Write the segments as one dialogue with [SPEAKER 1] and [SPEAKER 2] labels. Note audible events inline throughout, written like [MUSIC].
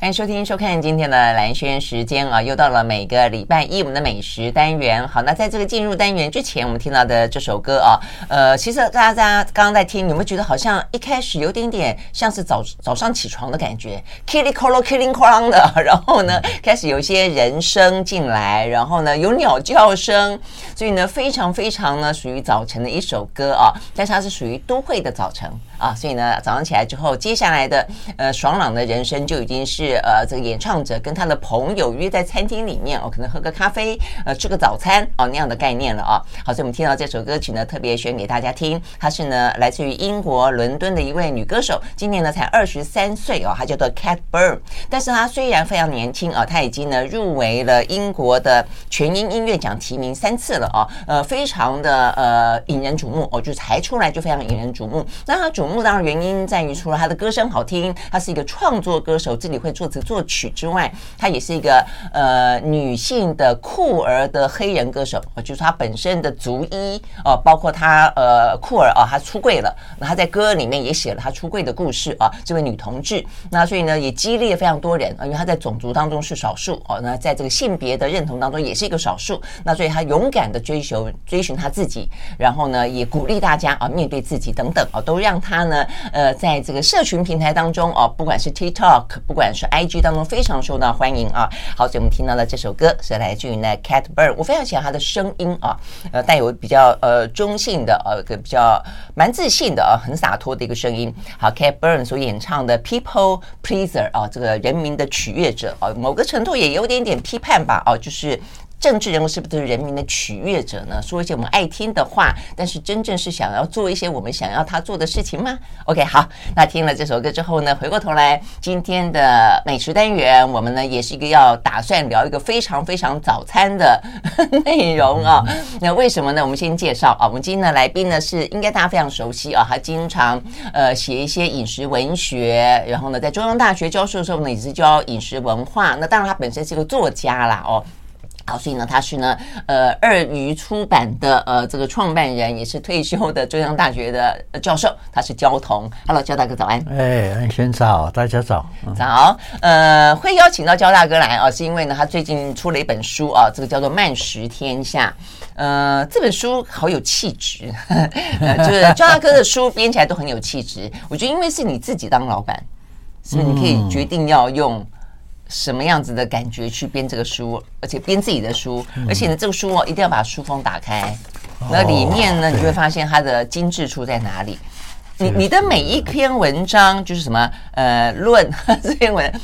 [SPEAKER 1] 欢迎收听、收看今天的蓝轩时间啊，又到了每个礼拜一我们的美食单元。好，那在这个进入单元之前，我们听到的这首歌啊，呃，其实大家刚刚在听，有没有觉得好像一开始有点点像是早早上起床的感觉，killing call killing call 的，[LAUGHS] 然后呢，开始有一些人声进来，然后呢，有鸟叫声，所以呢，非常非常呢，属于早晨的一首歌啊，但是它是属于都会的早晨啊，所以呢，早上起来之后，接下来的呃爽朗的人生就已经是。呃，这个演唱者跟他的朋友约在餐厅里面，哦，可能喝个咖啡，呃，吃个早餐，哦，那样的概念了啊。好，所以我们听到这首歌曲呢，特别选给大家听。她是呢，来自于英国伦敦的一位女歌手，今年呢才二十三岁哦，她叫做 Cat Burn。但是她虽然非常年轻啊，她已经呢入围了英国的全英音乐奖提名三次了啊，呃，非常的呃引人瞩目哦，就才出来就非常引人瞩目。那她瞩目当然原因在于除了她的歌声好听，她是一个创作歌手，自己会。作词作曲之外，她也是一个呃女性的酷儿的黑人歌手，就是她本身的族裔哦，包括她呃酷儿啊，她出柜了，那她在歌里面也写了她出柜的故事啊，这位女同志，那所以呢也激励了非常多人啊，因为她在种族当中是少数哦，那在这个性别的认同当中也是一个少数，那所以她勇敢的追求追寻她自己，然后呢也鼓励大家啊面对自己等等啊，都让他他呢呃在这个社群平台当中哦，不管是 TikTok，不管是 IG 当中非常受到欢迎啊！好，所以我们听到了这首歌是来自于呢 Cat Burn，我非常喜欢他的声音啊，呃，带有比较呃中性的呃个比较蛮自信的啊，很洒脱的一个声音。好，Cat Burn 所演唱的 People Pleaser 啊，这个人民的取悦者啊，某个程度也有点点批判吧啊，就是。政治人物是不是人民的取悦者呢？说一些我们爱听的话，但是真正是想要做一些我们想要他做的事情吗？OK，好，那听了这首歌之后呢，回过头来今天的美食单元，我们呢也是一个要打算聊一个非常非常早餐的 [LAUGHS] 内容啊。那为什么呢？我们先介绍啊，我们今天的来宾呢是应该大家非常熟悉啊，他经常呃写一些饮食文学，然后呢在中央大学教授的时候呢也是教饮食文化。那当然他本身是个作家啦哦。好，所以呢，他是呢，呃，二鱼出版的呃这个创办人，也是退休的中央大学的教授，他是焦桐。Hello，焦大哥早安。
[SPEAKER 2] 哎，安先早，大家早。
[SPEAKER 1] 早，呃，会邀请到焦大哥来啊，是因为呢，他最近出了一本书啊，这个叫做《慢食天下》。呃，这本书好有气质，[LAUGHS] 就是焦大哥的书编起来都很有气质。我觉得，因为是你自己当老板，所以你可以决定要用。什么样子的感觉去编这个书，而且编自己的书，而且呢，这个书哦，一定要把书封打开，那里面呢，你就会发现它的精致处在哪里。你你的每一篇文章就是什么呃论 [LAUGHS] 这篇文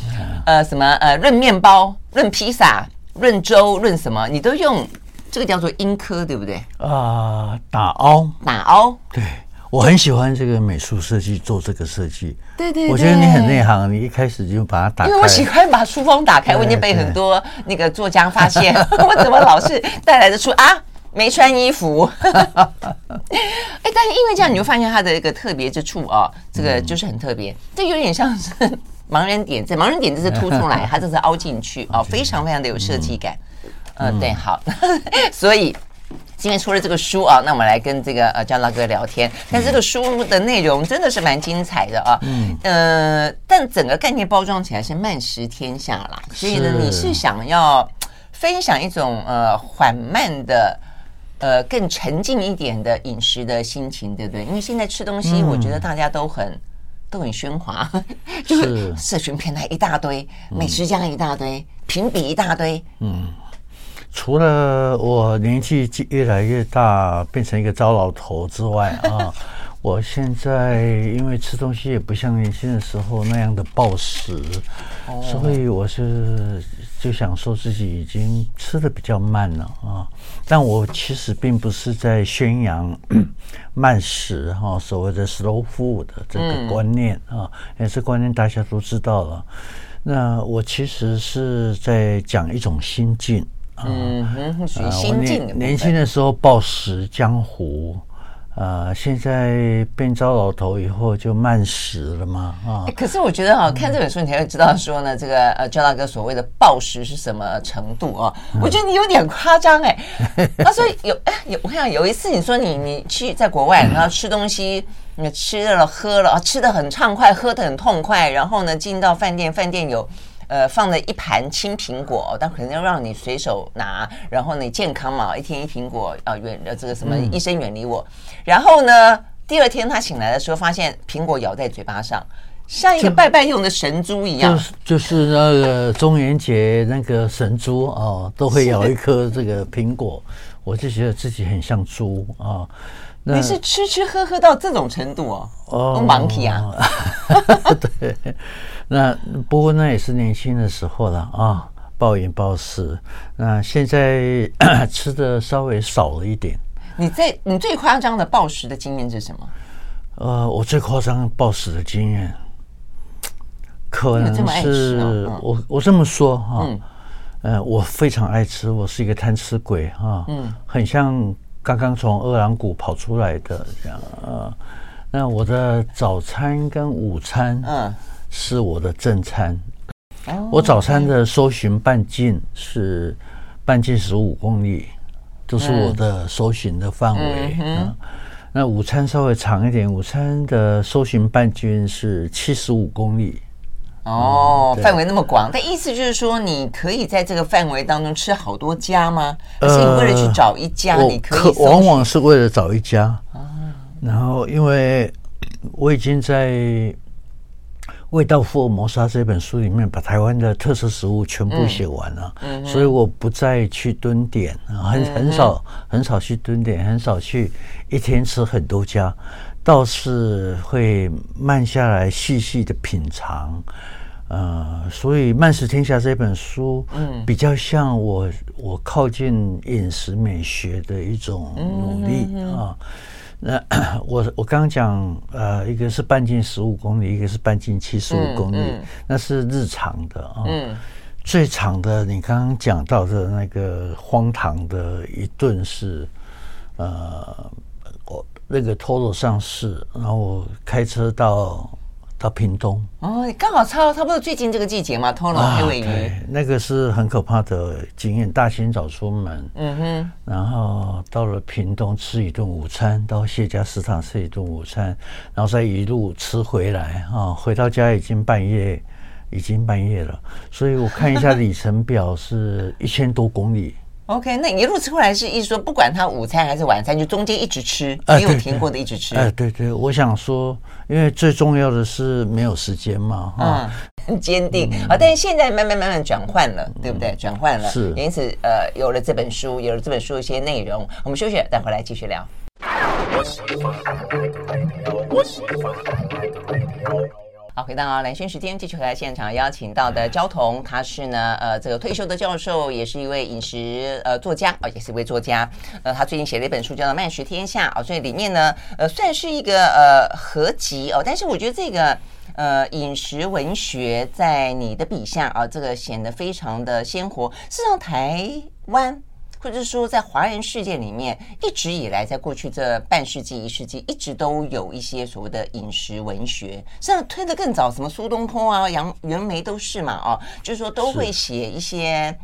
[SPEAKER 1] 呃什么呃论面包、论披萨、论粥、论什么，你都用这个叫做英科，对不对？
[SPEAKER 2] 啊，打凹，
[SPEAKER 1] 打凹，
[SPEAKER 2] 对。我很喜欢这个美术设计，做这个设计。
[SPEAKER 1] 对对，
[SPEAKER 2] 我觉得你很内行，你一开始就把它打开。因
[SPEAKER 1] 为我喜欢把书封打开，我已经被很多那个作家发现，[LAUGHS] 我怎么老是带来的书啊没穿衣服？[LAUGHS] 哎，但是因为这样，你就发现它的一个特别之处啊，这个就是很特别，这有点像是盲人点字，盲人点字是凸出来，它这是凹进去啊，非常非常的有设计感。嗯，对，好，[LAUGHS] 所以。今天出了这个书啊，那我们来跟这个呃焦大哥聊天。但这个书的内容真的是蛮精彩的啊，嗯。呃，但整个概念包装起来是慢食天下啦，所以呢，你是想要分享一种呃缓慢的呃更沉静一点的饮食的心情，对不对？因为现在吃东西，我觉得大家都很都很喧哗，[LAUGHS] 就是社群平台一大堆，美食家一大堆，评比一大堆，嗯。
[SPEAKER 2] 除了我年纪越来越大，变成一个糟老头之外啊，[LAUGHS] 我现在因为吃东西也不像年轻的时候那样的暴食，所以我是就想说自己已经吃的比较慢了啊。但我其实并不是在宣扬 [COUGHS] 慢食哈，所谓的 slow food 的这个观念啊，也是观念大家都知道了。那我其实是在讲一种心境。
[SPEAKER 1] 嗯哼，属于心境
[SPEAKER 2] 年轻的时候暴食江湖。呃，现在变糟老头以后就慢食了嘛啊、欸！
[SPEAKER 1] 可是我觉得哈，看这本书你才会知道说呢，这个呃，焦大哥所谓的暴食是什么程度啊？我觉得你有点夸张哎。他说有哎有，我看有一次你说你你去在国外然后吃东西，你吃了喝了啊，吃的很畅快，喝的很痛快，然后呢进到饭店，饭店有。呃，放了一盘青苹果，但可能要让你随手拿，然后你健康嘛，一天一苹果啊，远呃这个什么医生远离我。嗯、然后呢，第二天他醒来的时候，发现苹果咬在嘴巴上，像一个拜拜用的神猪一样。
[SPEAKER 2] 就是就是那个中元节那个神猪啊，都会咬一颗这个苹果，我就觉得自己很像猪啊。
[SPEAKER 1] 你是吃吃喝喝到这种程度哦？哦 [LAUGHS]
[SPEAKER 2] 对。那不过那也是年轻的时候了啊，暴饮暴食。那现在吃的稍微少了一点。
[SPEAKER 1] 你在你最夸张的暴食的经验是什么？
[SPEAKER 2] 呃，我最夸张暴食的经验，可能是我我这么说哈，嗯，呃，我非常爱吃，我是一个贪吃鬼哈，嗯，很像刚刚从饿狼谷跑出来的这样啊。那我的早餐跟午餐，嗯。是我的正餐，我早餐的搜寻半径是半径十五公里，就是我的搜寻的范围。嗯，那午餐稍微长一点，午餐的搜寻半径是七十五公里。
[SPEAKER 1] 哦，范围那么广，但意思就是说，你可以在这个范围当中吃好多家吗？而是你为了去找一家，你可以
[SPEAKER 2] 往往是为了找一家。然后因为我已经在。《味道福尔摩沙》这本书里面，把台湾的特色食物全部写完了，嗯嗯、所以我不再去蹲点，很很少很少去蹲点，很少去一天吃很多家，倒是会慢下来细细的品尝。呃，所以《慢食天下》这本书，嗯，比较像我我靠近饮食美学的一种努力啊。那 [COUGHS] 我我刚刚讲，呃，一个是半径十五公里，一个是半径七十五公里，那是日常的啊。嗯、最长的，你刚刚讲到的那个荒唐的一顿是，呃，我那个 Toro 上市，然后我开车到。到屏东
[SPEAKER 1] 哦，刚好差差不多最近这个季节嘛，通了黑尾鱼，
[SPEAKER 2] 那个是很可怕的经验。大清早出门，嗯哼，然后到了屏东吃一顿午餐，到谢家食堂吃一顿午餐，然后再一路吃回来啊，回到家已经半夜，已经半夜了。所以我看一下里程表是一千多公里。
[SPEAKER 1] OK，那你一路吃过来是意思说，不管他午餐还是晚餐，就中间一直吃，没有停过的一直吃。
[SPEAKER 2] 哎，对对，我想说，因为最重要的是没有时间嘛，哈，
[SPEAKER 1] 很坚定啊。但是现在慢慢慢慢转换了，对不对？转换了，是。因此，呃，有了这本书，有了这本书一些内容，我们休息，再回来继续聊。好，回到蓝轩时间，继续回来现场邀请到的焦桐，他是呢，呃，这个退休的教授，也是一位饮食呃作家，哦，也是一位作家。呃，他最近写了一本书，叫做《慢食天下》哦，所以里面呢，呃，算是一个呃合集哦，但是我觉得这个呃饮食文学在你的笔下啊，这个显得非常的鲜活。事实上，台湾。或者说，在华人世界里面，一直以来，在过去这半世纪、一世纪，一直都有一些所谓的饮食文学，甚至推得更早，什么苏东坡啊、杨袁枚都是嘛，哦，就是说都会写一些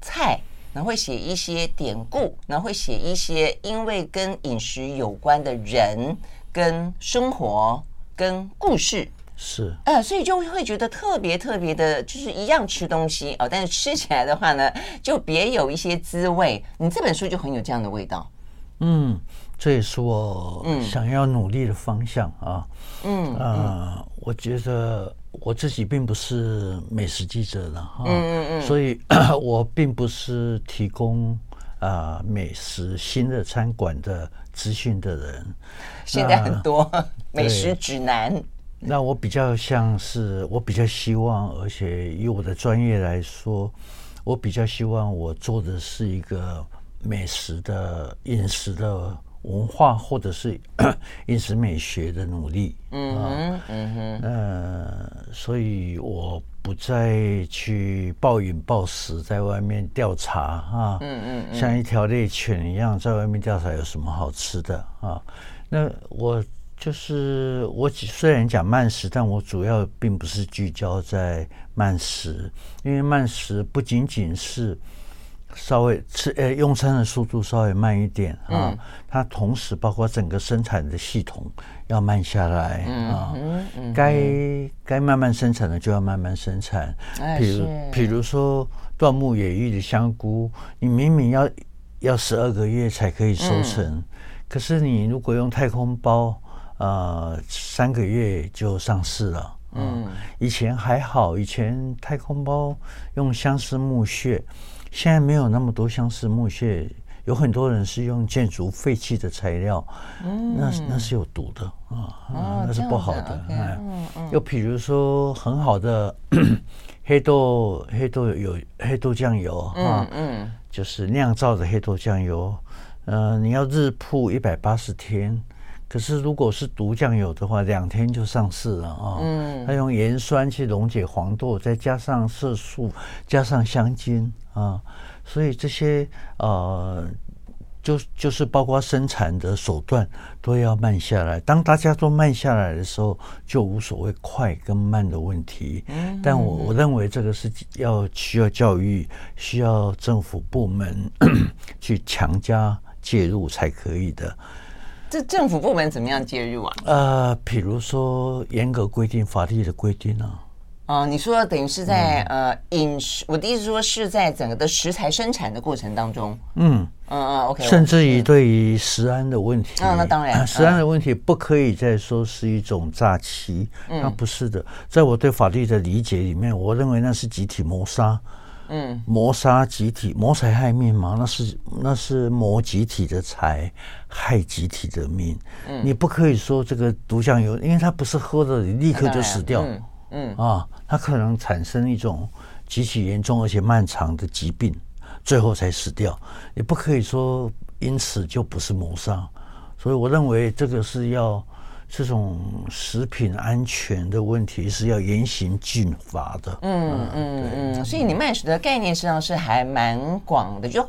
[SPEAKER 1] 菜，然后会写一些典故，然后会写一些因为跟饮食有关的人、跟生活、跟故事。
[SPEAKER 2] 是，
[SPEAKER 1] 呃，所以就会觉得特别特别的，就是一样吃东西哦，但是吃起来的话呢，[LAUGHS] 就别有一些滋味。你这本书就很有这样的味道。
[SPEAKER 2] 嗯，这也是我想要努力的方向啊。嗯，呃，嗯，我觉得我自己并不是美食记者了哈。嗯嗯嗯。所以 [COUGHS] 我并不是提供啊，呃，美食新的餐馆的资讯的人。
[SPEAKER 1] 现在很多美食指南。
[SPEAKER 2] 那我比较像是，我比较希望，而且以我的专业来说，我比较希望我做的是一个美食的饮食的文化或者是 [COUGHS] 饮食美学的努力。
[SPEAKER 1] 嗯哼，嗯哼，
[SPEAKER 2] 呃，所以我不再去暴饮暴食，在外面调查啊，嗯嗯，嗯像一条猎犬一样在外面调查有什么好吃的啊？那我。就是我虽然讲慢食，但我主要并不是聚焦在慢食，因为慢食不仅仅是稍微吃呃用餐的速度稍微慢一点啊，它同时包括整个生产的系统要慢下来啊，该该慢慢生产的就要慢慢生产，比如比如说椴木野芋的香菇，你明明要要十二个月才可以收成，可是你如果用太空包。呃，三个月就上市了。嗯，以前还好，以前太空包用相思木屑，现在没有那么多相思木屑，有很多人是用建筑废弃的材料，嗯，那那是有毒的啊，那是不好的。哎，又比如说很好的 [COUGHS] 黑豆，黑豆有黑豆酱油啊，嗯，就是酿造的黑豆酱油，呃，你要日曝一百八十天。可是，如果是毒酱油的话，两天就上市了啊！嗯，它用盐酸去溶解黄豆，再加上色素，加上香精啊，所以这些呃，就就是包括生产的手段都要慢下来。当大家都慢下来的时候，就无所谓快跟慢的问题。嗯，但我我认为这个是要需要教育，需要政府部门 [COUGHS] 去强加介入才可以的。
[SPEAKER 1] 这政府部门怎么样介入啊？
[SPEAKER 2] 呃，比如说严格规定法律的规定呢？
[SPEAKER 1] 啊，你说等于是在呃饮食，我的意思说是在整个的食材生产的过程当中，嗯。嗯嗯，OK，
[SPEAKER 2] 甚至于对于食安的问题，
[SPEAKER 1] 啊，那当然，
[SPEAKER 2] 食安的问题不可以再说是一种诈欺，那不是的，在我对法律的理解里面，我认为那是集体谋杀。嗯，谋杀集体，谋财害命嘛，那是那是谋集体的财，害集体的命。嗯，你不可以说这个毒酱油，因为它不是喝的你立刻就死掉。嗯嗯啊，它可能产生一种极其严重而且漫长的疾病，最后才死掉。你不可以说因此就不是谋杀，所以我认为这个是要。这种食品安全的问题是要严刑峻法的。
[SPEAKER 1] 嗯嗯嗯，所以你慢食的概念实际上是还蛮广的，就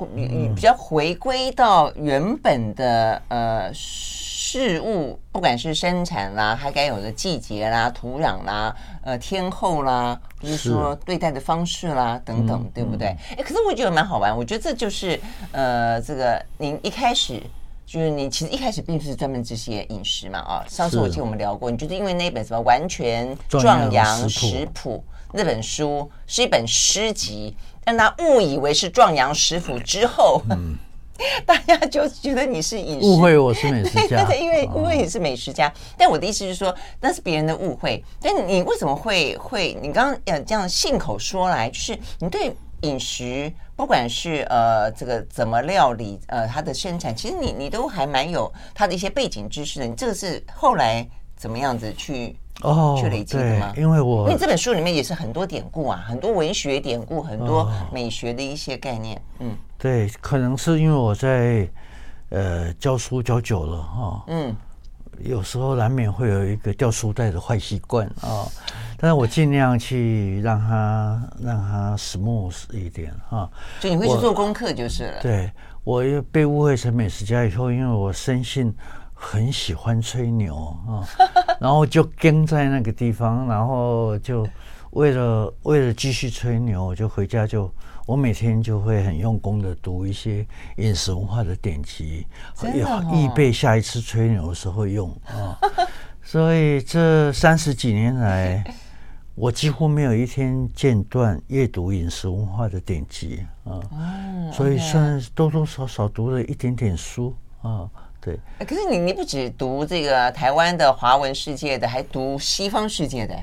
[SPEAKER 1] 比较回归到原本的呃事物，不管是生产啦，还该有的季节啦、土壤啦、呃天候啦，或者说对待的方式啦等等，对不对？哎，可是我觉得蛮好玩，我觉得这就是呃这个您一开始。就是你其实一开始并不是专门这些饮食嘛啊，上次我记得我们聊过，你就是因为那本什么完全壮阳食谱那本书是一本诗集，让他误以为是壮阳食谱之后，嗯、[LAUGHS] 大家就觉得你是饮食误
[SPEAKER 2] 会我是美食家，
[SPEAKER 1] 对，因为误会你是美食家。但我的意思就是说，那是别人的误会。但你为什么会会？你刚刚呃这样信口说来，就是你对。饮食，不管是呃这个怎么料理，呃它的生产，其实你你都还蛮有它的一些背景知识的。你这个是后来怎么样子去哦去累积的吗？
[SPEAKER 2] 因为我因为
[SPEAKER 1] 这本书里面也是很多典故啊，很多文学典故，很多美学的一些概念。嗯，
[SPEAKER 2] 对，可能是因为我在呃教书教久了哈，哦、嗯，有时候难免会有一个掉书袋的坏习惯啊。哦但是我尽量去让他让他 smooth 一点哈，
[SPEAKER 1] 就你会去做功课就是了。
[SPEAKER 2] 对，我被误会成美食家以后，因为我生性很喜欢吹牛啊，[LAUGHS] 然后就跟在那个地方，然后就为了为了继续吹牛，我就回家就我每天就会很用功的读一些饮食文化的典籍，以预备下一次吹牛的时候用啊。[LAUGHS] 所以这三十几年来。我几乎没有一天间断阅读饮食文化的典籍啊，嗯、所以算多多少少读了一点点书啊。对，
[SPEAKER 1] 可是你你不止读这个台湾的华文世界的，还读西方世界的，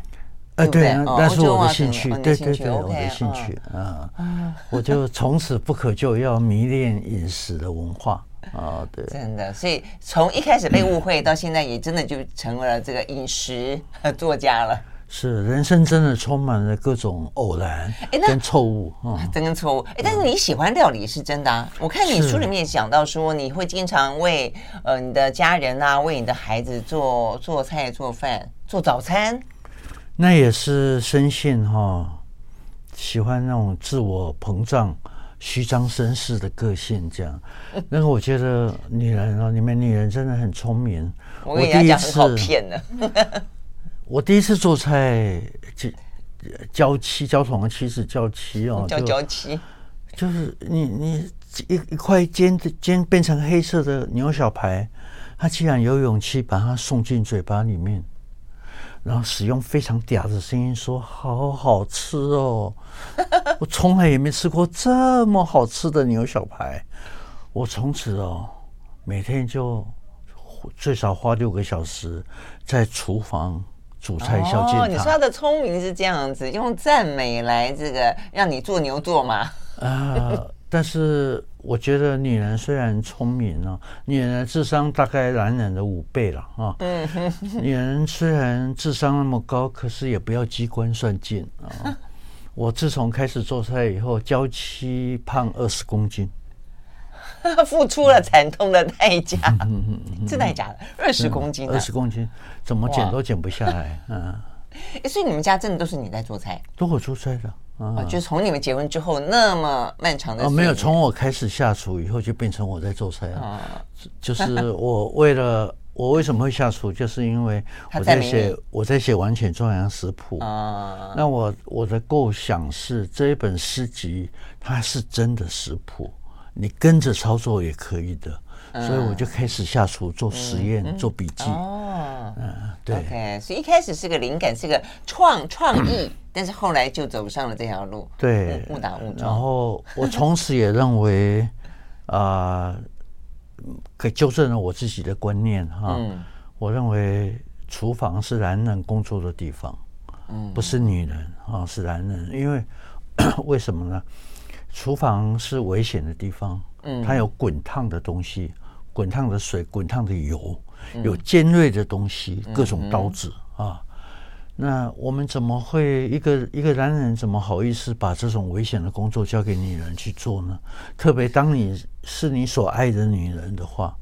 [SPEAKER 2] 哎，对，那是我的兴趣，对对对，我的兴趣啊，[LAUGHS] 我就从此不可救要迷恋饮食的文化啊，对，
[SPEAKER 1] 真的，所以从一开始被误会到现在，也真的就成为了这个饮食 [LAUGHS] 作家了。
[SPEAKER 2] 是，人生真的充满了各种偶然跟错误啊，
[SPEAKER 1] 真跟错误。哎，但是你喜欢料理是真的啊！我看你书里面也讲到说，你会经常为呃你的家人啊，为你的孩子做做菜、做饭、做早餐。
[SPEAKER 2] 那也是深信哈，喜欢那种自我膨胀、虚张声势的个性这样。[LAUGHS] 那个我觉得女人哦，你们女人真的很聪明。
[SPEAKER 1] 我跟你讲，很好骗的。[LAUGHS]
[SPEAKER 2] 我第一次做菜，就娇妻，焦桐的妻子娇妻哦，
[SPEAKER 1] 叫娇妻，
[SPEAKER 2] 就是你你一一块煎的煎变成黑色的牛小排，他竟然有勇气把它送进嘴巴里面，然后使用非常嗲的声音说：“好好吃哦！” [LAUGHS] 我从来也没吃过这么好吃的牛小排，我从此哦，每天就最少花六个小时在厨房。煮菜孝敬他。
[SPEAKER 1] 哦，你说他的聪明是这样子，用赞美来这个让你做牛做马。[LAUGHS]
[SPEAKER 2] 啊、呃，但是我觉得女人虽然聪明啊，女人的智商大概男人的五倍了啊。嗯。女人虽然智商那么高，可是也不要机关算尽啊。我自从开始做菜以后，娇妻胖二十公斤。[LAUGHS]
[SPEAKER 1] 付出了惨痛的代价，是代价的二十公斤，
[SPEAKER 2] 二十公斤怎么减都减不下来，嗯。
[SPEAKER 1] 所以你们家真的都是你在做菜？
[SPEAKER 2] 都我做菜的啊，
[SPEAKER 1] 就从你们结婚之后那么漫长的
[SPEAKER 2] 哦，没有，从我开始下厨以后就变成我在做菜了。就是我为了我为什么会下厨，就是因为我在写我在写《完全壮阳食谱》啊。那我我的构想是这一本诗集它是真的食谱。你跟着操作也可以的，所以我就开始下厨做实验、做笔记。哦，嗯，对。
[SPEAKER 1] OK，所以一开始是个灵感，是个创 [COUGHS] 创意，但是后来就走上了这条路。
[SPEAKER 2] 对，误打误撞。然后我从此也认为，啊，给纠正了我自己的观念哈。我认为厨房是男人工作的地方，嗯，不是女人啊，是男人。因为 [COUGHS] 为什么呢？厨房是危险的地方，嗯，它有滚烫的东西，滚烫的水，滚烫的油，有尖锐的东西，各种刀子啊。那我们怎么会一个一个男人怎么好意思把这种危险的工作交给女人去做呢？特别当你是你所爱的女人的话。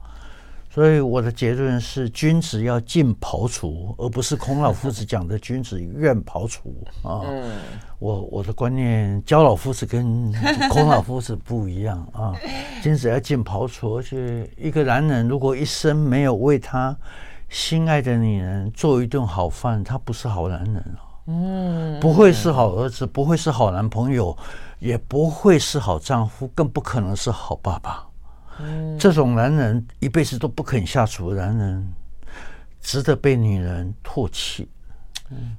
[SPEAKER 2] 所以我的结论是，君子要进庖厨，而不是孔老夫子讲的君子愿庖厨啊。我我的观念，焦老夫子跟 [LAUGHS] 孔老夫子不一样啊。君子要进庖厨，而且一个男人如果一生没有为他心爱的女人做一顿好饭，他不是好男人啊。嗯，不会是好儿子，不会是好男朋友，也不会是好丈夫，更不可能是好爸爸。这种男人一辈子都不肯下厨的男人，值得被女人唾弃。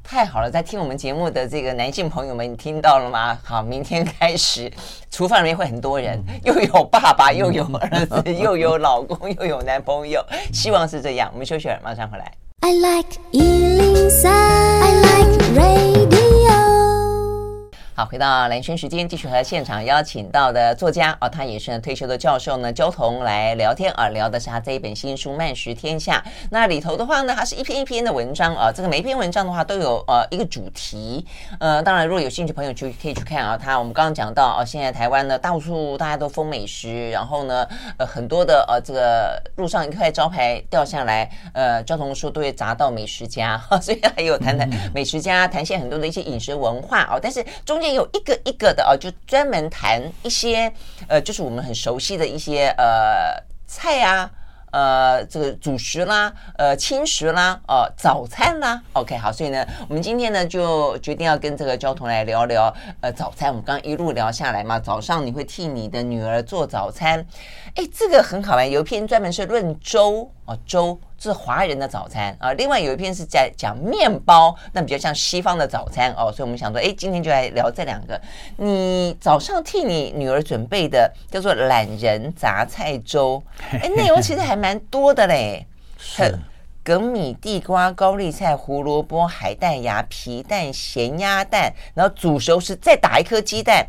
[SPEAKER 1] 太好了，在听我们节目的这个男性朋友们，你听到了吗？好，明天开始，[LAUGHS] 厨房里面会很多人，又有爸爸，又有儿子，[LAUGHS] 又有老公，又有男朋友。希望是这样。我们休息了，马上回来。I like 103, I like radio 好，回到蓝轩时间，继续和现场邀请到的作家哦，他也是退休的教授呢，焦桐来聊天啊，聊的是他这一本新书《慢食天下》。那里头的话呢，它是一篇一篇的文章啊，这个每一篇文章的话都有呃一个主题。呃，当然如果有兴趣朋友就可以去看啊。他我们刚刚讲到啊，现在台湾呢到处大家都疯美食，然后呢呃很多的呃这个路上一块招牌掉下来，呃焦桐说都会砸到美食家，所以还有谈谈美食家，谈些很多的一些饮食文化哦，但是中。也有一个一个的啊，就专门谈一些呃，就是我们很熟悉的一些呃菜啊，呃这个主食啦，呃轻食啦，哦、呃、早餐啦。OK，好，所以呢，我们今天呢就决定要跟这个焦桐来聊聊呃早餐。我们刚一路聊下来嘛，早上你会替你的女儿做早餐，哎，这个很好玩。有一篇专门是论粥哦，粥。是华人的早餐啊，另外有一篇是在讲面包，那比较像西方的早餐哦，所以我们想说，哎，今天就来聊这两个。你早上替你女儿准备的叫做懒人杂菜粥，[LAUGHS] 哎，内容其实还蛮多的嘞，是梗米、地瓜、高丽菜、胡萝卜、海带芽、皮蛋、咸鸭蛋，然后煮熟时再打一颗鸡蛋，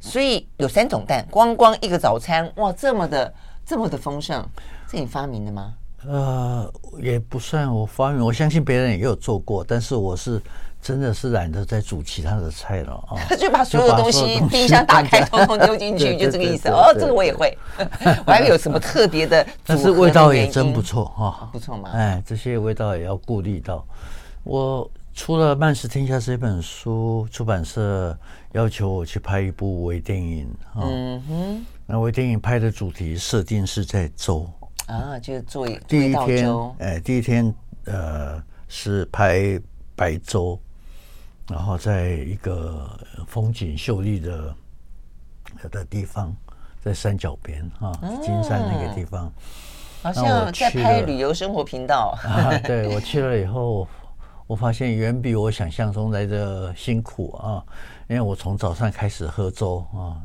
[SPEAKER 1] 所以有三种蛋，光光一个早餐，哇，这么的这么的丰盛，是你发明的吗？
[SPEAKER 2] 呃，也不算我发明，我相信别人也有做过，但是我是真的是懒得再煮其他的菜了啊！[LAUGHS]
[SPEAKER 1] 就把所有的东西冰箱打开，通通丢进去，就这个意思。哦，这个我也会，[LAUGHS] 我还有什么特别的，
[SPEAKER 2] 但是味道也真不错哈，
[SPEAKER 1] 不错嘛。
[SPEAKER 2] 哎，这些味道也要顾虑到。我出了《慢食天下》这本书，出版社要求我去拍一部微电影啊。嗯哼，那微电影拍的主题设定是在粥
[SPEAKER 1] 啊，就是做一
[SPEAKER 2] 第一天，哎，第一天呃是拍。白粥，然后在一个风景秀丽的的地方，在山脚边啊，金山那个地方，
[SPEAKER 1] 好像在拍旅游生活频道。
[SPEAKER 2] 啊、对，我去了以后，我发现远比我想象中来的辛苦啊，因为我从早上开始喝粥啊，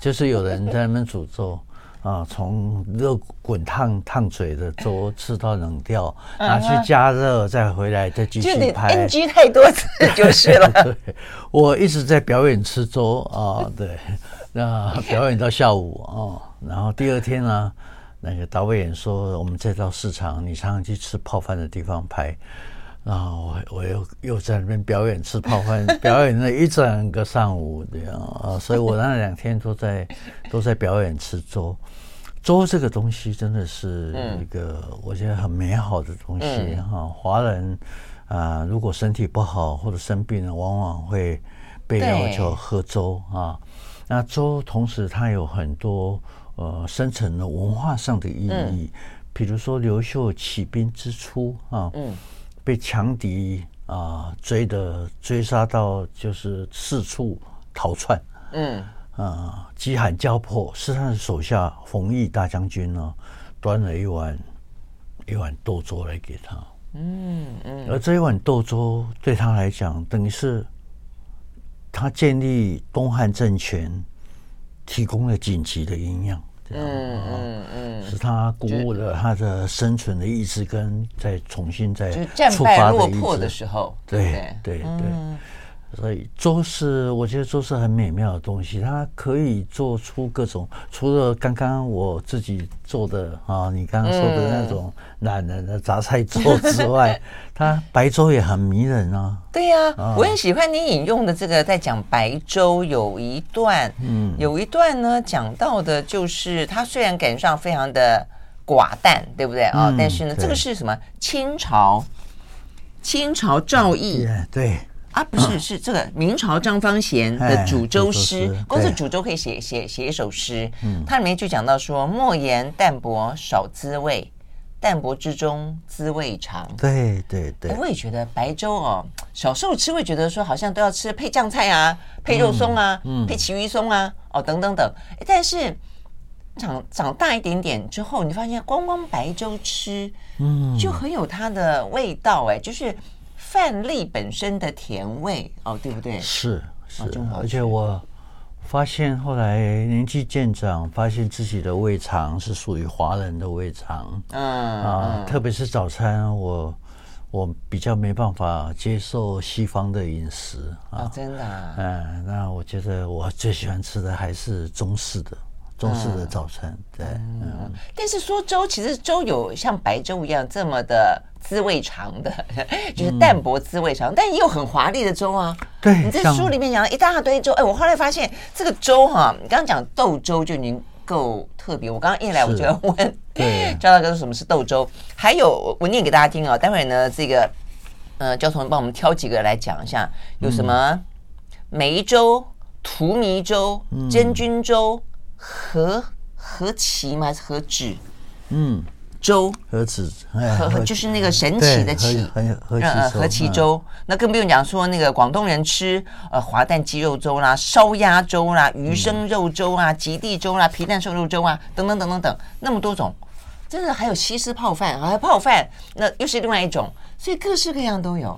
[SPEAKER 2] 就是有人在那边煮粥。啊，从热滚烫烫嘴的粥吃到冷掉，拿去加热，再回来再继续拍。
[SPEAKER 1] NG 太多次就是了。[LAUGHS]
[SPEAKER 2] 对，我一直在表演吃粥啊，对，那表演到下午啊，然后第二天呢，那个导演说，我们再到市场，你常常去吃泡饭的地方拍。然后我我又又在那边表演吃泡饭，表演了一整个上午这样啊，所以我那两天都在都在表演吃粥。粥这个东西真的是一个我觉得很美好的东西哈。华人啊，如果身体不好或者生病了，往往会被要求喝粥啊。那粥同时它有很多呃深层的文化上的意义，比如说刘秀起兵之初啊。被强敌啊追的追杀到就是四处逃窜，嗯。啊，饥寒交迫，是他的手下冯异大将军呢，端了一碗一碗豆粥来给他，嗯嗯，而这一碗豆粥对他来讲，等于是他建立东汉政权提供了紧急的营养。嗯嗯嗯，是他鼓舞了他的生存的意志，跟再重新再出发的意志的时候，对对对。所以粥是，我觉得粥是很美妙的东西，它可以做出各种，除了刚刚我自己做的啊，你刚刚说的那种懒人的杂菜粥之外，[LAUGHS] 它白粥也很迷人啊。
[SPEAKER 1] 对呀、啊，我很喜欢你引用的这个，在讲白粥有一段，嗯，有一段呢讲到的就是它虽然感觉上非常的寡淡，对不对啊？嗯、但是呢，这个是什么？清朝，清朝赵翼，
[SPEAKER 2] 对。
[SPEAKER 1] 啊，不是，是这个明朝张方贤的煮粥诗，光是煮粥可以写写写一首诗。嗯，它里面就讲到说：“莫言淡泊少滋味，淡泊之中滋味长。”
[SPEAKER 2] 对对对，
[SPEAKER 1] 我也觉得白粥哦，小时候吃会觉得说好像都要吃配酱菜啊，配肉松啊，嗯，配奇鱼松啊，哦等等等。但是长长大一点点之后，你发现光光白粥吃，嗯，就很有它的味道哎，就是。饭粒本身的甜味哦，对不对？
[SPEAKER 2] 是是，而且我发现后来年纪渐长，发现自己的胃肠是属于华人的胃肠。嗯啊，特别是早餐，我我比较没办法接受西方的饮食啊，
[SPEAKER 1] 真的。
[SPEAKER 2] 嗯，那我觉得我最喜欢吃的还是中式的中式的早餐。对，嗯。
[SPEAKER 1] 但是说粥，其实粥有像白粥一样这么的。滋味长的，[LAUGHS] 就是淡薄滋味长，嗯、但也有很华丽的粥啊。
[SPEAKER 2] 对，
[SPEAKER 1] 你在书里面讲了一大堆粥，哎，我后来发现这个粥哈、啊，你刚刚讲豆粥就已经够特别。我刚刚一来我就要问，对，赵大哥说什么是豆粥？还有我念给大家听啊，待会儿呢这个呃焦桐帮我们挑几个来讲一下，有什么梅粥、荼蘼粥、真菌粥、何何其吗？还是何止？嗯。粥
[SPEAKER 2] 何止，
[SPEAKER 1] 何就是那个神奇的奇，何何其粥。那更不用讲说那个广东人吃呃滑蛋鸡肉粥啦、烧鸭粥啦、鱼生肉粥啊、极地粥啦、皮蛋瘦肉粥啊等等等等等，那么多种，真的还有西施泡饭，还有泡饭，那又是另外一种，所以各式各样都有。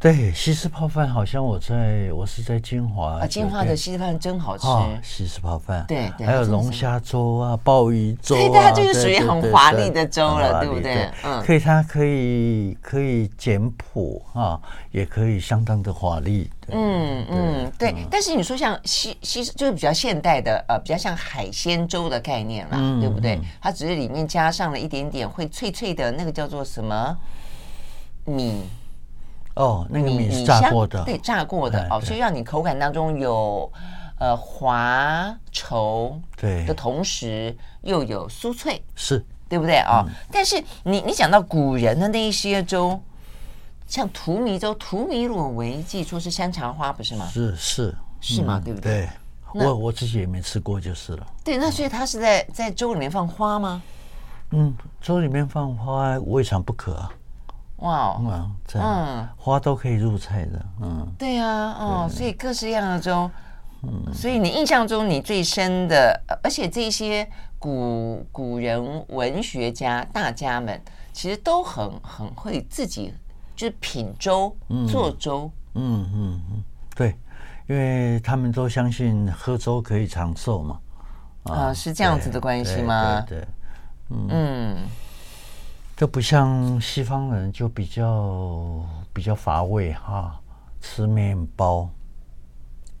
[SPEAKER 2] 对，西式泡饭好像我在我是在金华
[SPEAKER 1] 啊，金华的西式泡饭真好吃。
[SPEAKER 2] 西式泡饭，
[SPEAKER 1] 对，
[SPEAKER 2] 还有龙虾粥啊、鲍鱼粥啊，
[SPEAKER 1] 对，它就是属于很华丽的粥了，对不对？
[SPEAKER 2] 嗯，可以，它可以可以简朴啊，也可以相当的华丽。
[SPEAKER 1] 嗯嗯，对。但是你说像西西式就是比较现代的，呃，比较像海鲜粥的概念啦，对不对？它只是里面加上了一点点会脆脆的那个叫做什么米。
[SPEAKER 2] 哦，那个米是炸过的，
[SPEAKER 1] 对，炸过的哦，所以让你口感当中有呃滑稠，对的同时又有酥脆，
[SPEAKER 2] 是
[SPEAKER 1] 对不对啊？但是你你讲到古人的那一些粥，像荼蘼粥，荼蘼我为记说是山茶花，不是吗？
[SPEAKER 2] 是是
[SPEAKER 1] 是吗？对不对？
[SPEAKER 2] 我我自己也没吃过，就是了。
[SPEAKER 1] 对，那所以它是在在粥里面放花吗？
[SPEAKER 2] 嗯，粥里面放花未尝不可啊。哇，嗯，嗯，花都可以入菜的，嗯，
[SPEAKER 1] 对呀，哦，所以各式样的粥，嗯，所以你印象中你最深的，而且这些古古人文学家大家们，其实都很很会自己就是品粥做粥，
[SPEAKER 2] 嗯嗯嗯，对，因为他们都相信喝粥可以长寿嘛，
[SPEAKER 1] 啊，是这样子的关系吗？
[SPEAKER 2] 对，嗯。就不像西方人，就比较比较乏味哈，吃面包，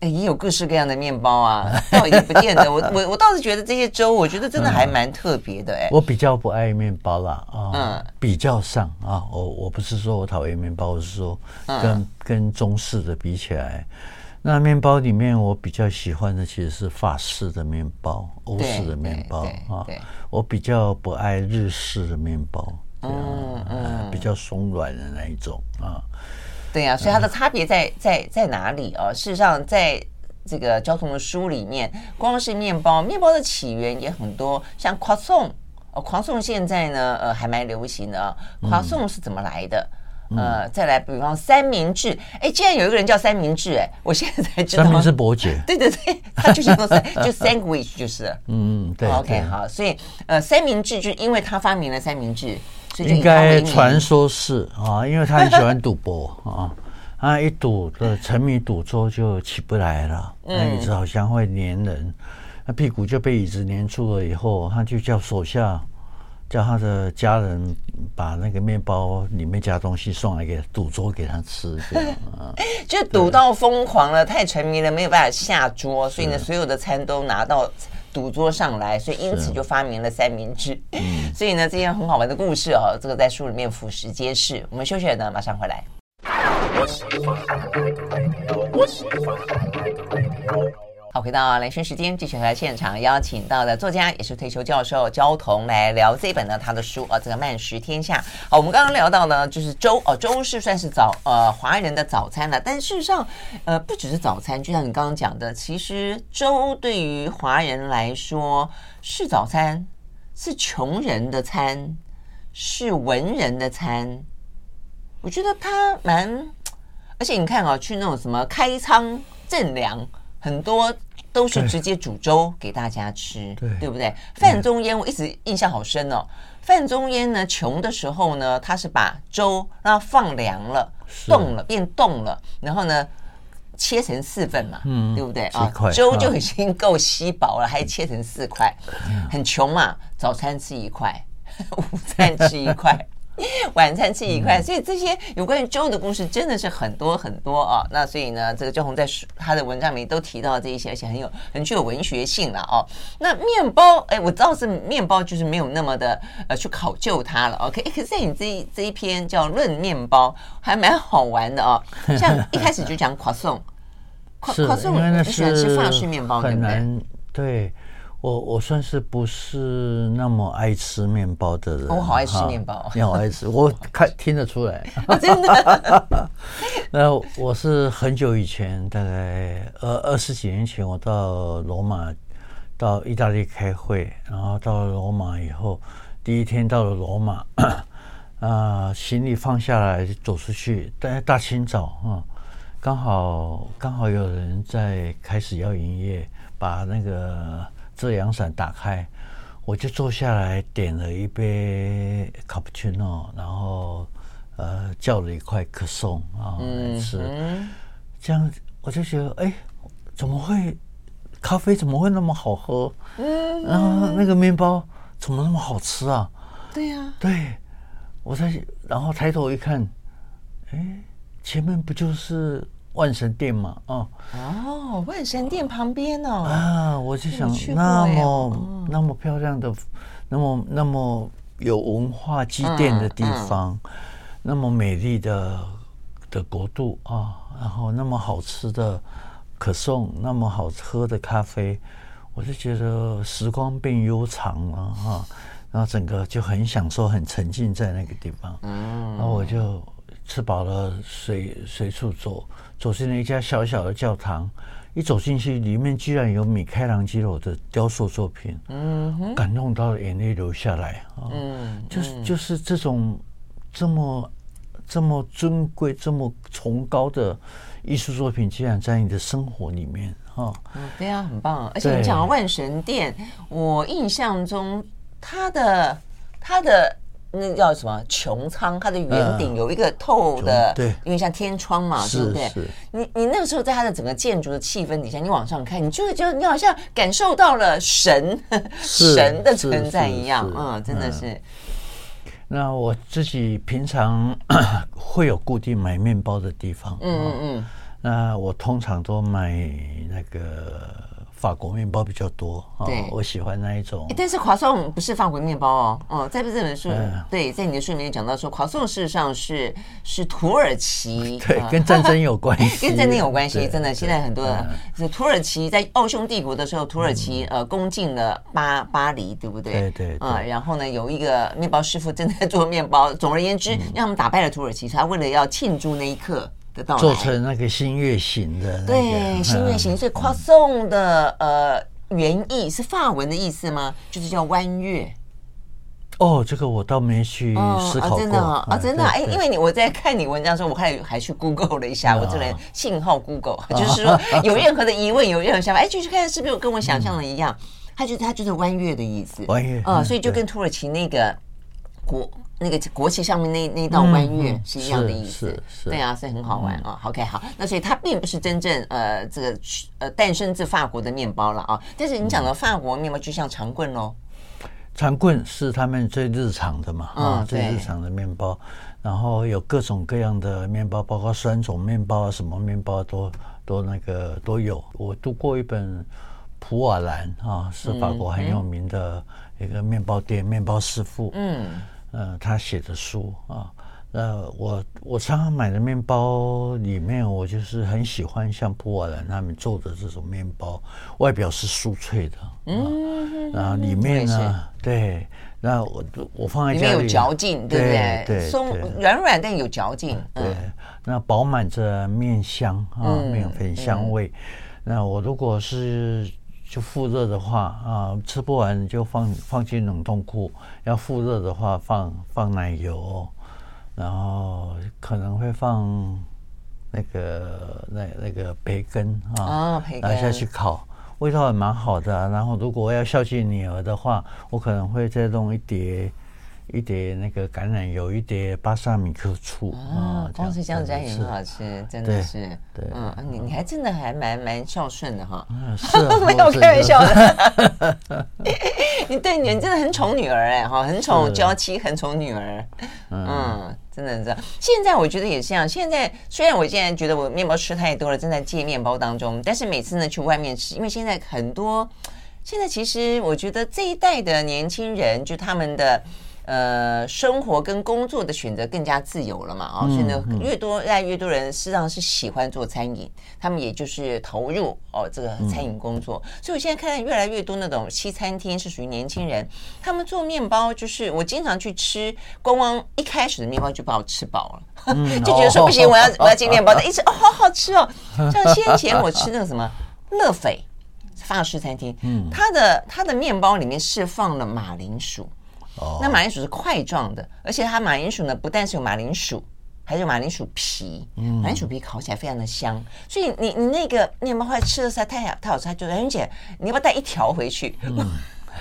[SPEAKER 1] 哎，也有各式各样的面包啊，[LAUGHS] 倒也不见得。我我我倒是觉得这些粥，我觉得真的还蛮特别的哎。
[SPEAKER 2] 我比较不爱面包啦啊，嗯，比较上啊，我我不是说我讨厌面包，我是说跟跟中式的比起来。那面包里面，我比较喜欢的其实是法式的面包、欧式的面包啊。我比较不爱日式的面包，嗯嗯，比较松软的那一种啊。
[SPEAKER 1] 对呀，所以它的差别在在在哪里啊？事实上，在这个交通的书里面，光是面包，面包的起源也很多，像夸颂哦，夸颂现在呢，呃，还蛮流行的啊。夸颂是怎么来的？呃，再来，比方三明治，哎，竟然有一个人叫三明治，哎，我现在才知道。
[SPEAKER 2] 三明治伯爵。[LAUGHS]
[SPEAKER 1] 对对对，他就是说三，就 sandwich 就是。
[SPEAKER 2] 嗯嗯，对。
[SPEAKER 1] OK，好，所以呃，三明治就因为他发明了三明治，
[SPEAKER 2] 应该传说是啊，因为他很喜欢赌博 [LAUGHS] 啊，他一赌的沉迷赌桌就起不来了，那椅子好像会粘人，那屁股就被椅子粘住了，以后他就叫手下。叫他的家人把那个面包里面加东西送来给赌桌给他吃，这样 [LAUGHS] 啊，
[SPEAKER 1] 就赌到疯狂了，太沉迷了，没有办法下桌，所以呢，所有的餐都拿到赌桌上来，所以因此就发明了三明治。[LAUGHS] 所以呢，这些很好玩的故事哦，这个在书里面俯拾皆是。我们休息了呢，马上回来。回到来生时间，继续回来现场邀请到的作家，也是退休教授焦桐来聊这本呢他的书啊，这个《慢食天下》。好，我们刚刚聊到呢，就是粥哦，粥是算是早呃华人的早餐了，但事实上呃不只是早餐，就像你刚刚讲的，其实粥对于华人来说是早餐，是穷人的餐，是文人的餐。我觉得他蛮，而且你看啊，去那种什么开仓赈粮。很多都是直接煮粥给大家吃，对，对不对？范仲淹我一直印象好深哦。范仲淹呢，穷的时候呢，他是把粥让它放凉了，冻了变冻了，然后呢切成四份嘛，嗯，对不对啊？粥就已经够稀薄了，还切成四块，很穷嘛。早餐吃一块，[LAUGHS] 午餐吃一块。[LAUGHS] 晚餐吃一块，所以这些有关于粥的故事真的是很多很多啊。那所以呢，这个周红在他的文章里都提到这一些，而且很有很具有文学性了哦。那面包，哎，我知道是面包，就是没有那么的呃去考究它了。OK，可是在你这一这一篇叫《论面包》，还蛮好玩的哦。像一开始就讲 croissant，
[SPEAKER 2] 是因为那是
[SPEAKER 1] 喜欢吃法式面包，
[SPEAKER 2] 对不对对。我我算是不是那么爱吃面包的人，
[SPEAKER 1] 我好爱吃面包，[LAUGHS]
[SPEAKER 2] 你好爱吃，我看 [LAUGHS] 听得出来，
[SPEAKER 1] 真的。[LAUGHS]
[SPEAKER 2] 那我是很久以前，大概二二十几年前，我到罗马，到意大利开会，然后到了罗马以后，第一天到了罗马，啊，行李放下来走出去，大大清早啊，刚好刚好有人在开始要营业，把那个。遮阳伞打开，我就坐下来点了一杯卡布奇诺，然后呃叫了一块可颂啊来吃，这样我就觉得哎，怎么会咖啡怎么会那么好喝？嗯，然后那个面包怎么那么好吃啊？
[SPEAKER 1] 对呀，
[SPEAKER 2] 对，我在然后抬头一看，哎，前面不就是？万神殿嘛，哦，
[SPEAKER 1] 哦，万神殿旁边哦，
[SPEAKER 2] 啊，我就想那么那么漂亮的，那么那么有文化积淀的地方，那么美丽的的国度啊，然后那么好吃的可颂，那么好喝的咖啡，我就觉得时光变悠长了哈。然后整个就很享受，很沉浸在那个地方。嗯，然后我就吃饱了，随随处走，走进了一家小小的教堂。一走进去，里面居然有米开朗基罗的雕塑作品。嗯，感动到眼泪流下来啊。嗯，就是就是这种这么这么尊贵、这么崇高的艺术作品，居然在你的生活里面啊。
[SPEAKER 1] 嗯，对啊，很棒。而且你讲到万神殿，我印象中。它的它的那叫什么穹苍？它的圆顶有一个透的，对，因为像天窗嘛，对不对？你你那个时候在它的整个建筑的气氛底下，你往上看，你就会觉得你好像感受到了神 [LAUGHS] 神的存在一样，嗯，真的是。
[SPEAKER 2] 那我自己平常 [COUGHS] 会有固定买面包的地方，嗯嗯嗯，那我通常都买那个。法国面包比较多，对，我喜欢那一种。
[SPEAKER 1] 但是华颂不是法国面包哦，哦，在这本书，对，在你的书里面讲到说，华颂事实上是是土耳其，[LAUGHS]
[SPEAKER 2] 对，跟战争有关系，[LAUGHS]
[SPEAKER 1] 跟战争有关系，真的。现在很多是土耳其在奥匈帝国的时候，土耳其呃攻进了巴巴黎，对不对？
[SPEAKER 2] 对对
[SPEAKER 1] 啊，然后呢，有一个面包师傅正在做面包。总而言之，让他们打败了土耳其，他为了要庆祝那一刻。
[SPEAKER 2] 做成那个新月形的，
[SPEAKER 1] 对，新月形。所以 croissant 的呃原意是法文的意思吗？就是叫弯月。
[SPEAKER 2] 哦，这个我倒没去思考过。
[SPEAKER 1] 真的啊，真的哎，因为你我在看你文章的时候，我还还去 Google 了一下，我这人信号 Google，就是说有任何的疑问，有任何想法，哎，就去看是不是跟我想象的一样。它就它就是弯月的意思。
[SPEAKER 2] 弯月
[SPEAKER 1] 啊，所以就跟土耳其那个国。那个国旗上面那那道弯月是一样的意思，对啊，所以很好玩啊。OK，好，那所以它并不是真正呃这个呃诞生自法国的面包了啊。但是你讲的法国面包就像长棍喽，
[SPEAKER 2] 长棍是他们最日常的嘛啊，最日常的面包。然后有各种各样的面包，包括酸种面包啊，什么面包都都那个都有。我读过一本普瓦兰啊，是法国很有名的一个面包店面包师傅，嗯。呃，他写的书啊，呃，我我常常买的面包里面，我就是很喜欢像普瓦兰他们做的这种面包，外表是酥脆的，嗯，然后里面呢，对，那我我放在家里，里面有
[SPEAKER 1] 嚼劲，对不对？对，松软软但有嚼劲，
[SPEAKER 2] 对，那饱满着面香啊，面粉香味，那我如果是。就复热的话啊，吃不完就放放进冷冻库。要复热的话放，放放奶油，然后可能会放那个那那个培根啊，拿下去烤，味道也蛮好的啊。然后如果我要孝敬女儿的话，我可能会再弄一碟。一点那个橄榄油，一点巴萨米克醋
[SPEAKER 1] 啊，光是这样子也很好吃，真的是。对，嗯，你你还真的还蛮蛮孝顺的哈。[LAUGHS]
[SPEAKER 2] 是，
[SPEAKER 1] 没有开玩笑的。[LAUGHS] 你对你真的很宠女儿哎哈，很宠娇妻，很宠女儿。嗯，真的是。现在我觉得也是这样。现在虽然我现在觉得我面包吃太多了，正在戒面包当中，但是每次呢去外面吃，因为现在很多，现在其实我觉得这一代的年轻人，就他们的。呃，生活跟工作的选择更加自由了嘛？啊、哦，所以呢，越多越来越多人实际上是喜欢做餐饮，他们也就是投入哦这个餐饮工作。嗯、所以我现在看到越来越多那种西餐厅是属于年轻人，他们做面包就是我经常去吃，光光一开始的面包就把我吃饱了，嗯、[LAUGHS] 就觉得说不行，我要我要进面包的，一直哦好好吃哦。[LAUGHS] 像先前我吃那个什么乐斐法式餐厅，嗯，它的它的面包里面是放了马铃薯。那马铃薯是块状的，而且它马铃薯呢，不但是有马铃薯，还有马铃薯皮。嗯，马铃薯皮烤起来非常的香，所以你你那个面包块吃的实在太好太好吃，他就说恩姐，你要不要带一条回去？嗯、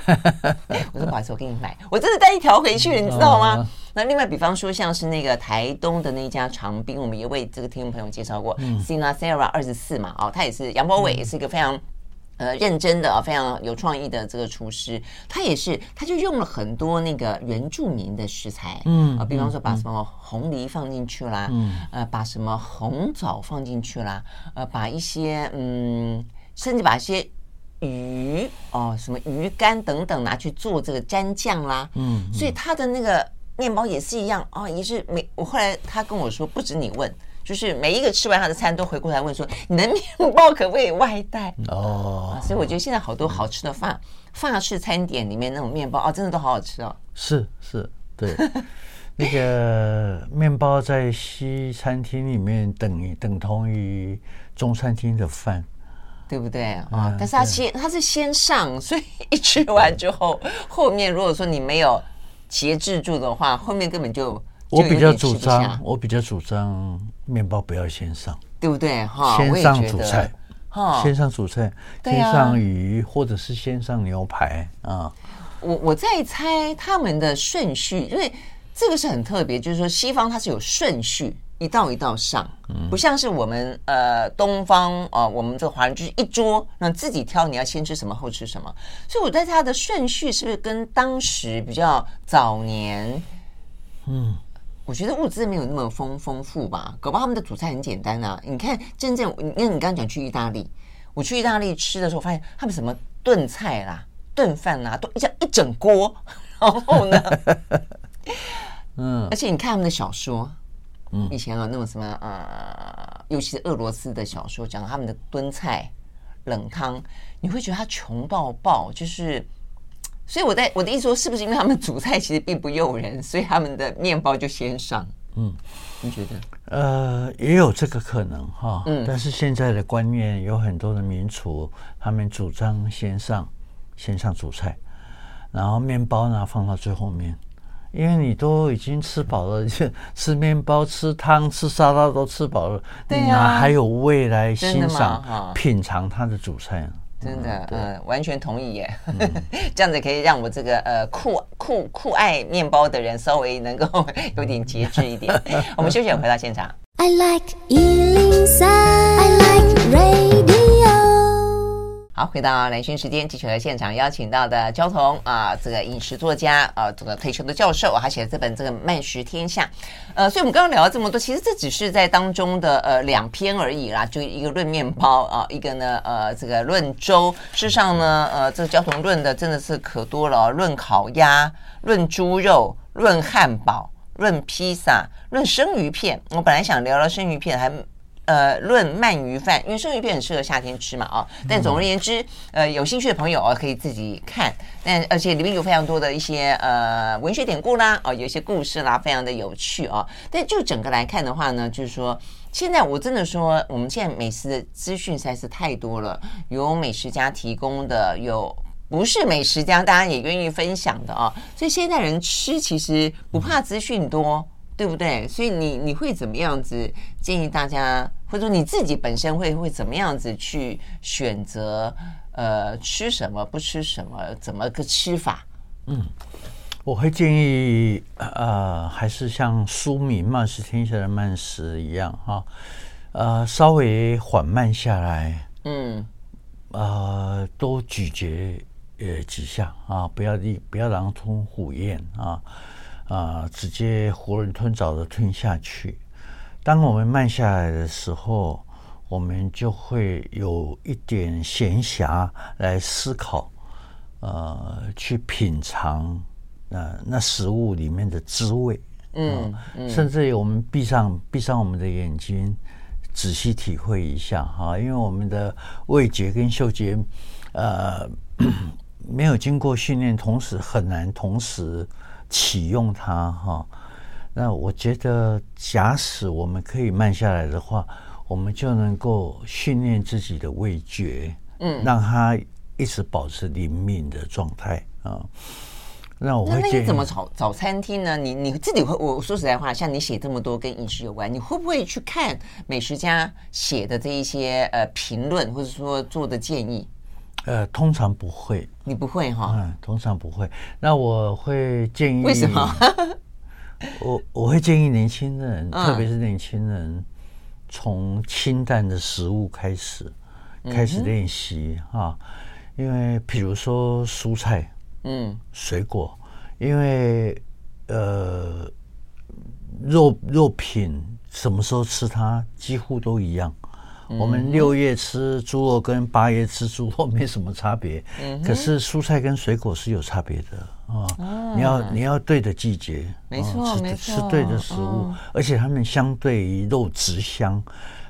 [SPEAKER 1] [LAUGHS] 我说不好意思，我给你买，我真的带一条回去了，你知道吗？嗯、那另外，比方说像是那个台东的那家长滨，我们也为这个听众朋友介绍过，Sinasera 二十四嘛，哦，他也是杨博伟，也是一个非常。呃，认真的啊，非常有创意的这个厨师，他也是，他就用了很多那个原住民的食材，嗯啊，比方说把什么红梨放进去啦，嗯，呃，把什么红枣放进去啦，呃，把一些嗯，甚至把一些鱼哦，什么鱼干等等拿去做这个蘸酱啦，嗯，嗯，所以他的那个面包也是一样哦，也是每我后来他跟我说，不止你问。就是每一个吃完他的餐都回过来问说：“你的面包可不可以外带？”
[SPEAKER 2] 哦，
[SPEAKER 1] 所以我觉得现在好多好吃的法法式餐点里面那种面包哦，真的都好好吃哦。
[SPEAKER 2] 是是，对，那个面包在西餐厅里面等于等同于中餐厅的饭。
[SPEAKER 1] 对不对啊？但是他先他是先上，所以一吃完之后，后面如果说你没有节制住的话，后面根本就
[SPEAKER 2] 我比较主张，我比较主张面包不要先上，
[SPEAKER 1] 对不对？哈，
[SPEAKER 2] 先上主菜，
[SPEAKER 1] 哈，
[SPEAKER 2] 先上主菜，先上鱼或者是先上牛排啊。
[SPEAKER 1] 我我在猜他们的顺序，因为这个是很特别，就是说西方它是有顺序。一道一道上，不像是我们呃东方啊、呃，我们这个华人就是一桌，那自己挑你要先吃什么后吃什么。所以我在它的顺序是不是跟当时比较早年，嗯，我觉得物资没有那么丰丰富吧？搞不好他们的主菜很简单啊。你看，真正因为你刚刚讲去意大利，我去意大利吃的时候，发现他们什么炖菜啦、炖饭啦，都一一整锅。然后呢，嗯，[LAUGHS] 而且你看他们的小说。嗯，以前啊，那种什么呃，尤其是俄罗斯的小说，讲他们的炖菜、冷汤，你会觉得他穷到爆。就是，所以我在我的意思说，是不是因为他们主菜其实并不诱人，所以他们的面包就先上？嗯，你觉得？
[SPEAKER 2] 呃，也有这个可能哈。嗯，但是现在的观念有很多的民厨，他们主张先上先上主菜，然后面包呢放到最后面。因为你都已经吃饱了，就 [LAUGHS] 吃面包、吃汤、吃沙拉都吃饱了，你哪还有胃来欣赏、品尝它的主菜？
[SPEAKER 1] 真的，嗯，完全同意耶。[LAUGHS] 这样子可以让我这个呃酷酷酷爱面包的人稍微能够 [LAUGHS] 有点节制一点。[LAUGHS] 我们休息，回到现场。I like 103, I like radio 好，回到兰萱时间，继续和现场邀请到的焦桐啊，这个饮食作家啊，这个退休的教授，他写的这本这个《慢食天下》。呃，所以我们刚刚聊了这么多，其实这只是在当中的呃两篇而已啦，就一个论面包啊，一个呢呃这个论粥。事实上呢，呃，这个焦桐论的真的是可多了，论烤鸭，论猪肉，论汉堡，论披萨，论生鱼片。我本来想聊聊生鱼片，还。呃，论鳗鱼饭，因为生鱼片很适合夏天吃嘛，啊，但总而言之，呃，有兴趣的朋友啊，可以自己看。但而且里面有非常多的一些呃文学典故啦，啊，有一些故事啦，非常的有趣啊。但就整个来看的话呢，就是说，现在我真的说，我们现在美食的资讯实在是太多了，有美食家提供的，有不是美食家，大家也愿意分享的啊。所以现在人吃其实不怕资讯多。对不对？所以你你会怎么样子建议大家，或者说你自己本身会会怎么样子去选择？呃，吃什么不吃什么，怎么个吃法？
[SPEAKER 2] 嗯，我会建议，呃，还是像书名《慢食天下》的慢食一样哈，呃，稍微缓慢下来，嗯，呃，多咀嚼呃几下啊，不要立，不要狼吞虎咽啊。啊、呃，直接囫囵吞枣的吞下去。当我们慢下来的时候，我们就会有一点闲暇来思考，呃，去品尝呃那食物里面的滋味。嗯，嗯甚至于我们闭上闭上我们的眼睛，仔细体会一下哈，因为我们的味觉跟嗅觉，呃，[COUGHS] 没有经过训练，同时很难同时。启用它哈，那我觉得，假使我们可以慢下来的话，我们就能够训练自己的味觉，嗯，让它一直保持灵敏的状态啊。那我会
[SPEAKER 1] 那你怎么找找餐厅呢？你你自己会，我说实在话，像你写这么多跟饮食有关，你会不会去看美食家写的这一些呃评论，或者说做的建议？
[SPEAKER 2] 呃，通常不会。
[SPEAKER 1] 你不会哈？
[SPEAKER 2] 嗯，通常不会。那我会建议。
[SPEAKER 1] 为什么？[LAUGHS]
[SPEAKER 2] 我我会建议年轻人，特别是年轻人，从清淡的食物开始，开始练习哈。因为比如说蔬菜，嗯，水果，因为呃，肉肉品什么时候吃它几乎都一样。我们六月吃猪肉跟八月吃猪肉 [LAUGHS] 没什么差别，可是蔬菜跟水果是有差别的啊。你要你要对的季节，
[SPEAKER 1] 没错没错，
[SPEAKER 2] 吃对的食物，而且它们相对于肉质香，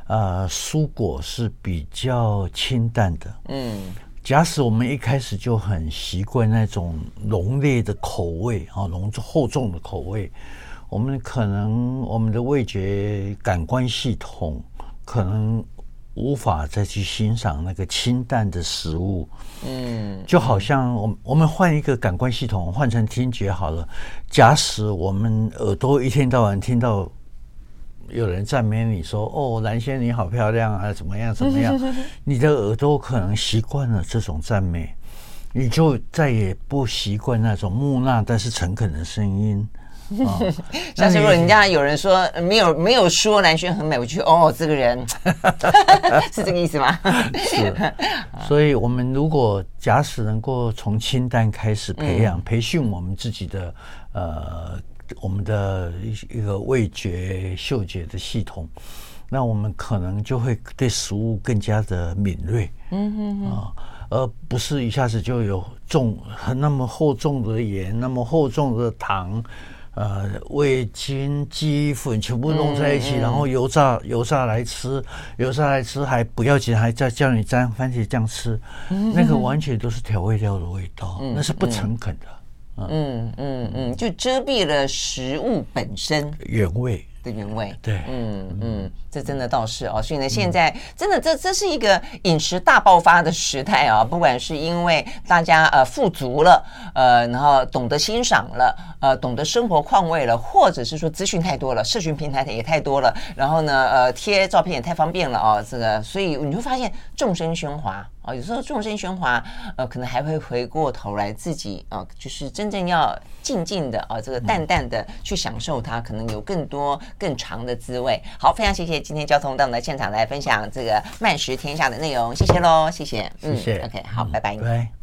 [SPEAKER 2] 呃，蔬果是比较清淡的。嗯，假使我们一开始就很习惯那种浓烈的口味啊，浓厚重的口味，我们可能我们的味觉感官系统可能。无法再去欣赏那个清淡的食物，嗯，就好像我们我们换一个感官系统，换成听觉好了。假使我们耳朵一天到晚听到有人赞美你说：“哦，蓝仙你好漂亮啊，怎么样怎么样？” [LAUGHS] 你的耳朵可能习惯了这种赞美，你就再也不习惯那种木讷但是诚恳的声音。哦、[LAUGHS]
[SPEAKER 1] 像是如果人家有人说没有没有说兰萱很美，我就哦，这个人 [LAUGHS] 是这个意思吗？
[SPEAKER 2] 是。[LAUGHS] 所以，我们如果假使能够从清淡开始培养、嗯、培训我们自己的呃我们的一个味觉嗅觉的系统，那我们可能就会对食物更加的敏锐。嗯哼哼。啊，而不是一下子就有重那么厚重的盐，那么厚重的糖。呃，味精、鸡粉全部弄在一起，嗯嗯、然后油炸油炸来吃，油炸来吃还不要紧，还再叫你沾番茄酱吃，嗯、那个完全都是调味料的味道，嗯、那是不诚恳的。
[SPEAKER 1] 嗯嗯嗯，嗯，就遮蔽了食物本身。
[SPEAKER 2] 原味。
[SPEAKER 1] 的原味，
[SPEAKER 2] 对，
[SPEAKER 1] 嗯嗯，这真的倒是哦，所以呢，现在真的这这是一个饮食大爆发的时代啊，不管是因为大家呃富足了，呃，然后懂得欣赏了，呃，懂得生活况味了，或者是说资讯太多了，社群平台也太多了，然后呢，呃，贴照片也太方便了哦，这个，所以你会发现众生喧哗。啊，有时候众生喧哗，呃，可能还会回过头来自己啊，就是真正要静静的啊，这个淡淡的去享受它，可能有更多更长的滋味。好，非常谢谢今天交通到我们的现场来分享这个慢食天下的内容，谢谢喽，谢谢，
[SPEAKER 2] 谢谢，
[SPEAKER 1] 嗯，OK，好，拜拜。
[SPEAKER 2] 拜。